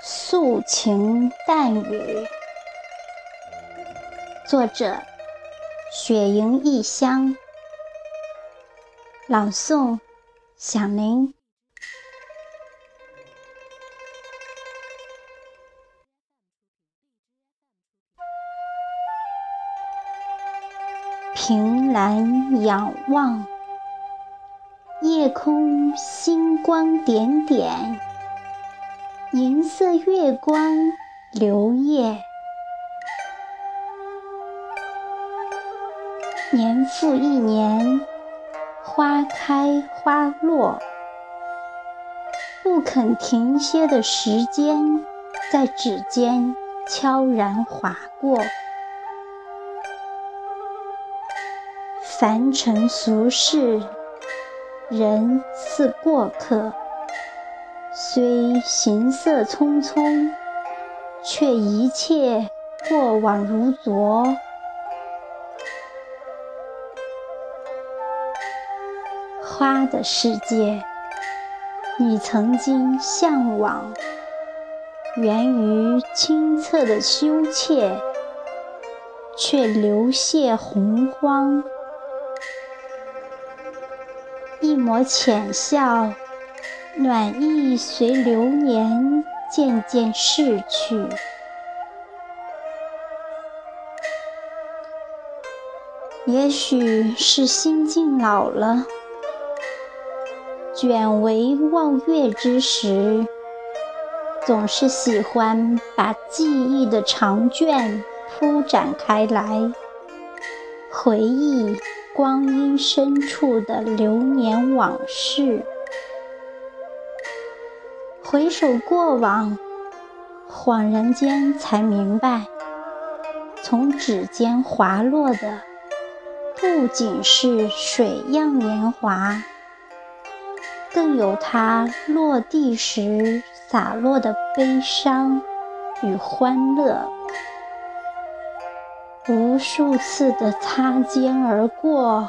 素琴淡语，作者：雪莹异乡，朗诵：响铃。凭栏仰望，夜空星光点点。银色月光流夜，年复一年，花开花落，不肯停歇的时间，在指尖悄然划过。凡尘俗世，人似过客。虽行色匆匆，却一切过往如昨。花的世界，你曾经向往，源于清澈的羞怯，却流泻洪荒。一抹浅笑。暖意随流年渐渐逝去，也许是心境老了，卷帷望月之时，总是喜欢把记忆的长卷铺展开来，回忆光阴深处的流年往事。回首过往，恍然间才明白，从指尖滑落的不仅是水样年华，更有它落地时洒落的悲伤与欢乐。无数次的擦肩而过，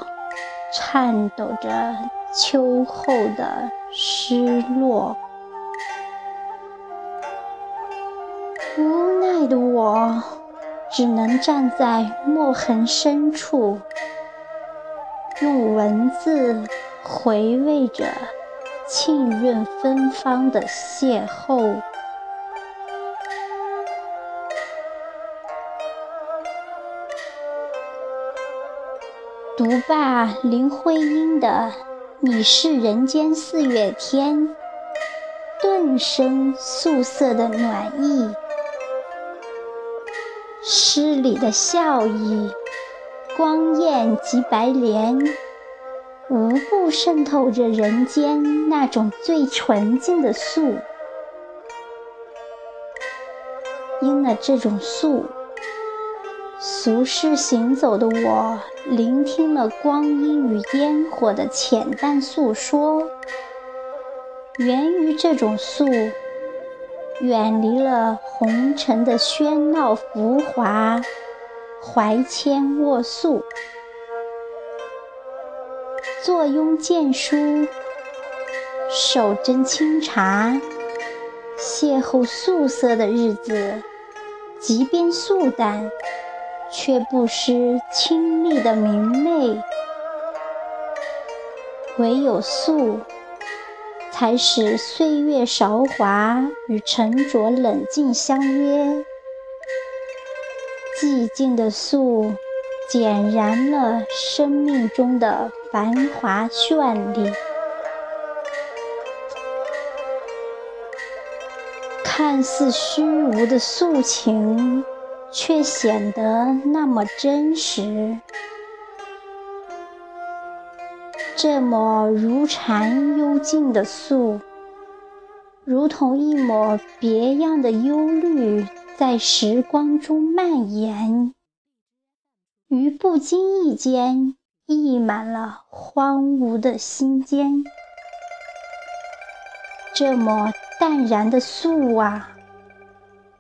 颤抖着秋后的失落。只能站在墨痕深处，用文字回味着沁润芬芳的邂逅。读罢林徽因的《你是人间四月天》，顿生素色的暖意。诗里的笑意、光艳及白莲，无不渗透着人间那种最纯净的素。因了这种素，俗世行走的我，聆听了光阴与烟火的浅淡诉说，源于这种素。远离了红尘的喧闹浮华，怀谦卧素，坐拥剑书，手斟清茶，邂逅素色的日子，即便素淡，却不失清丽的明媚。唯有素。才使岁月韶华与沉着冷静相约，寂静的素点燃了生命中的繁华绚丽。看似虚无的素情，却显得那么真实。这抹如禅幽静的素，如同一抹别样的忧虑，在时光中蔓延，于不经意间溢满了荒芜的心间。这抹淡然的素啊，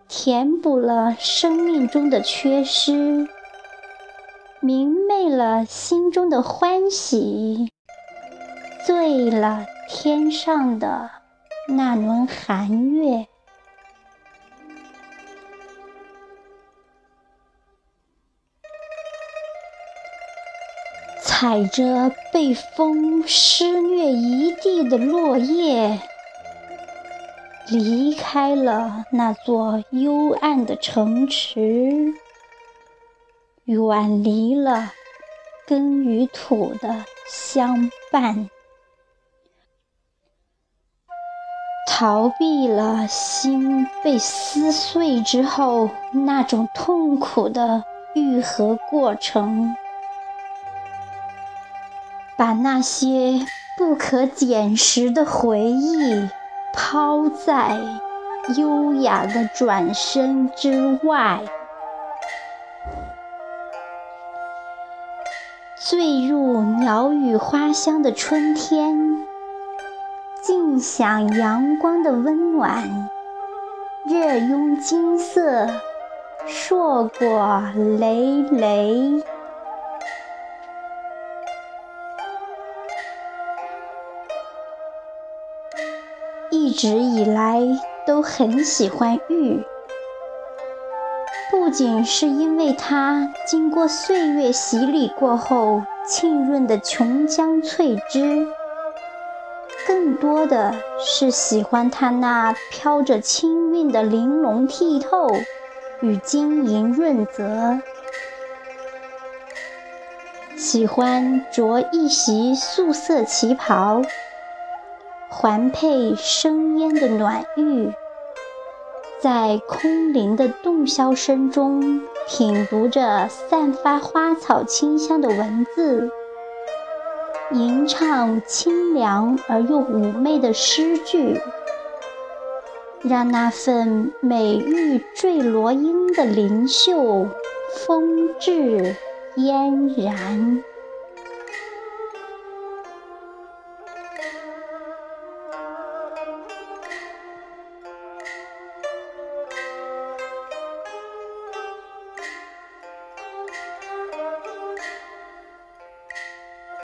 填补了生命中的缺失，明媚了心中的欢喜。对了，天上的那轮寒月踩着被风施虐一地的落叶离开了那座幽暗的城池，远离了根与土的相伴。逃避了心被撕碎之后那种痛苦的愈合过程。把那些不可捡拾的回忆抛在优雅的转身之外，醉入鸟语花香的春天，尽享阳光的温暖，热拥金色，硕果累累。一直以来都很喜欢玉，不仅是因为它经过岁月洗礼过后浸润的琼浆翠汁，更多的是喜欢它那飘着清韵的玲珑剔透与晶莹润泽。喜欢着一袭素色旗袍。环佩生烟的暖玉，在空灵的洞箫声中品读着散发花草清香的文字，吟唱清凉而又妩媚的诗句，让那份美玉坠罗英的灵秀风致嫣然。